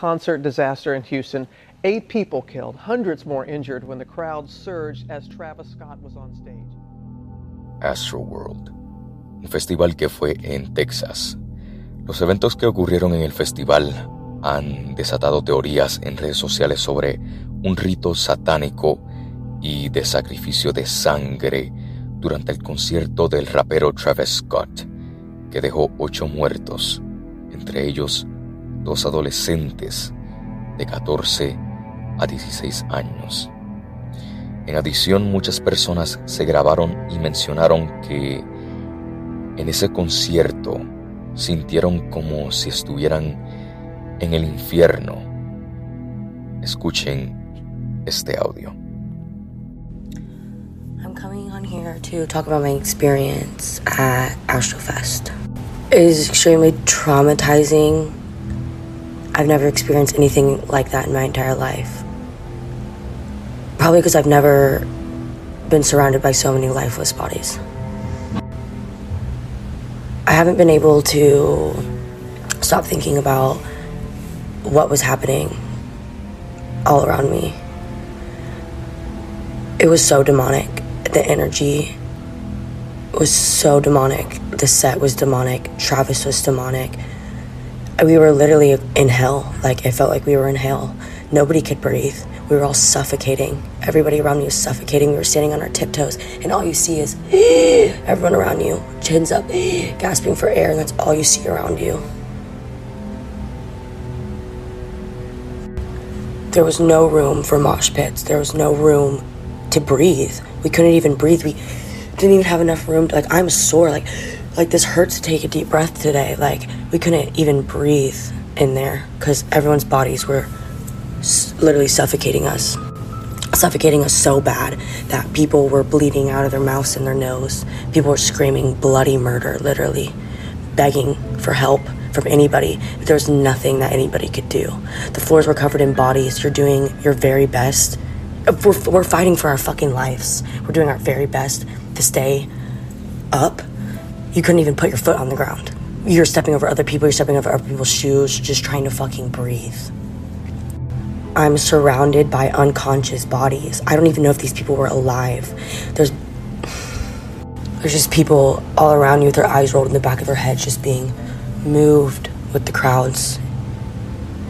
concert disaster in Houston. Eight people killed, hundreds more injured when the crowd surged as Travis Scott was on stage. Astroworld, un festival que fue en Texas. Los eventos que ocurrieron en el festival han desatado teorías en redes sociales sobre un rito satánico y de sacrificio de sangre durante el concierto del rapero Travis Scott, que dejó ocho muertos, entre ellos dos adolescentes de 14 a 16 años. En adición, muchas personas se grabaron y mencionaron que en ese concierto sintieron como si estuvieran en el infierno. Escuchen este audio. I'm coming on here to talk about my experience at Astrofest. It is extremely traumatizing. I've never experienced anything like that in my entire life. Probably because I've never been surrounded by so many lifeless bodies. I haven't been able to stop thinking about what was happening all around me. It was so demonic. The energy was so demonic. The set was demonic. Travis was demonic. We were literally in hell. Like, it felt like we were in hell. Nobody could breathe. We were all suffocating. Everybody around me was suffocating. We were standing on our tiptoes, and all you see is everyone around you, chins up, gasping for air, and that's all you see around you. There was no room for mosh pits. There was no room to breathe. We couldn't even breathe. We didn't even have enough room to, like, I'm sore. Like, like this hurts to take a deep breath today. Like, we couldn't even breathe in there because everyone's bodies were s- literally suffocating us. Suffocating us so bad that people were bleeding out of their mouths and their nose. People were screaming bloody murder, literally, begging for help from anybody. There was nothing that anybody could do. The floors were covered in bodies. You're doing your very best. Uh, We're, we're fighting for our fucking lives. We're doing our very best to stay up. You couldn't even put your foot on the ground. You're stepping over other people, you're stepping over other people's shoes, just trying to fucking breathe. I'm surrounded by unconscious bodies. I don't even know if these people were alive. There's there's just people all around you with their eyes rolled in the back of their heads just being moved with the crowds.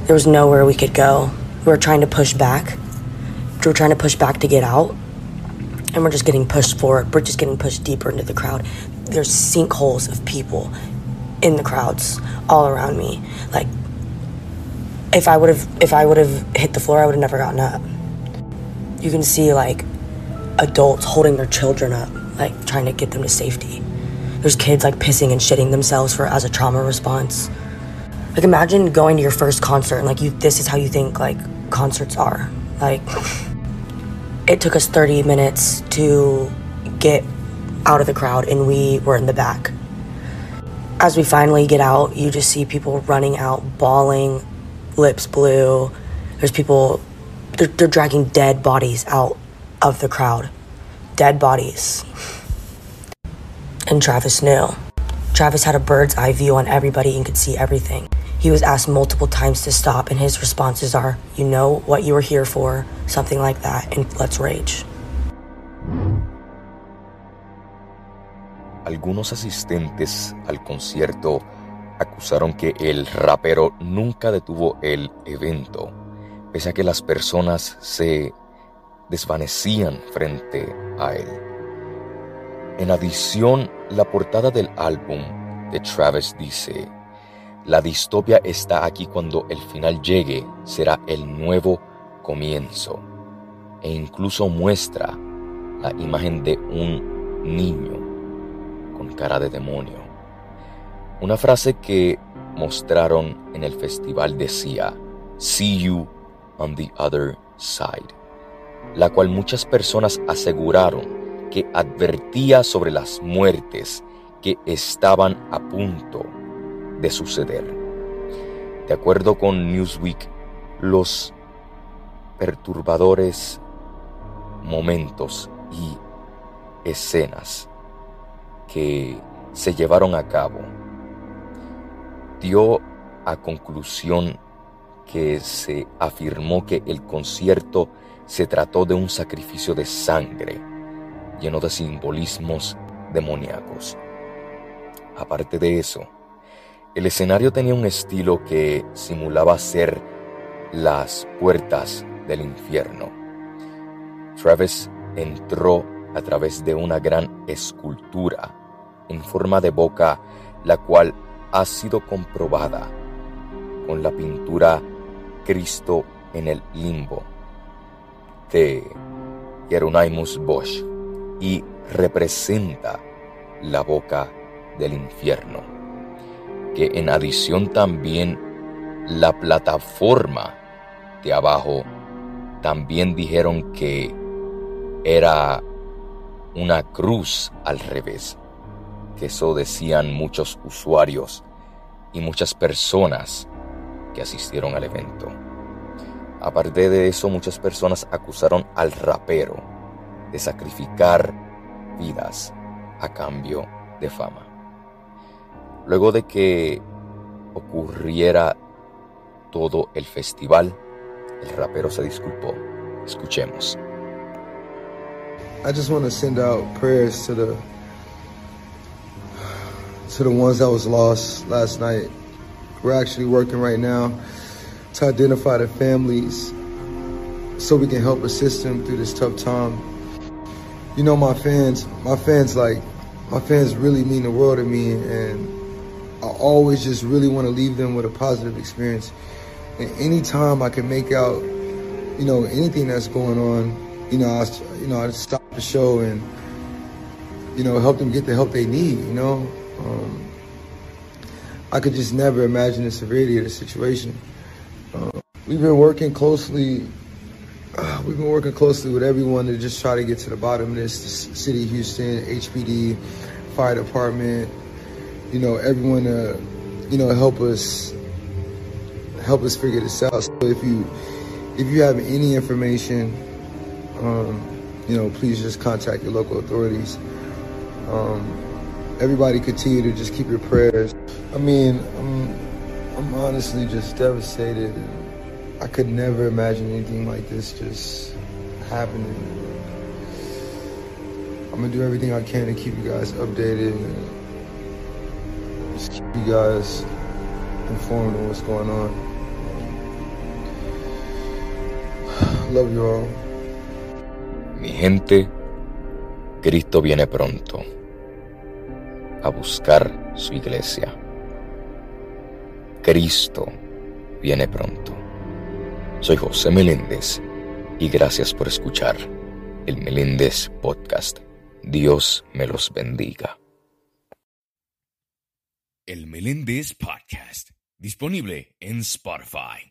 There was nowhere we could go. We were trying to push back. We were trying to push back to get out. And we're just getting pushed forward. We're just getting pushed deeper into the crowd. There's sinkholes of people in the crowds all around me. Like if I would have if I would have hit the floor, I would have never gotten up. You can see like adults holding their children up, like trying to get them to safety. There's kids like pissing and shitting themselves for as a trauma response. Like imagine going to your first concert and like you this is how you think like concerts are. Like it took us 30 minutes to get out of the crowd and we were in the back. As we finally get out, you just see people running out, bawling, lips blue. There's people, they're, they're dragging dead bodies out of the crowd. Dead bodies. And Travis knew. Travis had a bird's eye view on everybody and could see everything. He was asked multiple times to stop, and his responses are, You know what you were here for, something like that, and let's rage. Algunos asistentes al concierto acusaron que el rapero nunca detuvo el evento, pese a que las personas se desvanecían frente a él. En adición, la portada del álbum de Travis dice, la distopia está aquí cuando el final llegue, será el nuevo comienzo, e incluso muestra la imagen de un niño con cara de demonio. Una frase que mostraron en el festival decía, See you on the other side, la cual muchas personas aseguraron que advertía sobre las muertes que estaban a punto de suceder. De acuerdo con Newsweek, los perturbadores momentos y escenas que se llevaron a cabo dio a conclusión que se afirmó que el concierto se trató de un sacrificio de sangre lleno de simbolismos demoníacos. Aparte de eso, el escenario tenía un estilo que simulaba ser las puertas del infierno. Travis entró a través de una gran escultura en forma de boca, la cual ha sido comprobada con la pintura Cristo en el limbo de Hieronymus Bosch y representa la boca del infierno, que en adición también la plataforma de abajo también dijeron que era una cruz al revés, eso decían muchos usuarios y muchas personas que asistieron al evento. Aparte de eso, muchas personas acusaron al rapero de sacrificar vidas a cambio de fama. Luego de que ocurriera todo el festival, el rapero se disculpó. Escuchemos. I just want to send out prayers to the to the ones that was lost last night. We're actually working right now to identify the families so we can help assist them through this tough time. You know, my fans, my fans like, my fans really mean the world to me, and I always just really want to leave them with a positive experience. And anytime I can make out, you know, anything that's going on, you know, I, you know, I stop the show and, you know, help them get the help they need. You know, um, I could just never imagine the severity of the situation. Uh, we've been working closely. Uh, we've been working closely with everyone to just try to get to the bottom of this. The city Houston, HPD, fire department. You know, everyone to, you know, help us help us figure this out. So if you if you have any information, um, you know, please just contact your local authorities. Um, everybody continue to just keep your prayers. I mean, I'm, I'm honestly just devastated. I could never imagine anything like this just happening. I'm gonna do everything I can to keep you guys updated and just keep you guys informed on what's going on. Love you all. Mi gente, Cristo viene pronto a buscar su iglesia. Cristo viene pronto. Soy José Meléndez y gracias por escuchar el Meléndez Podcast. Dios me los bendiga. El Meléndez Podcast, disponible en Spotify.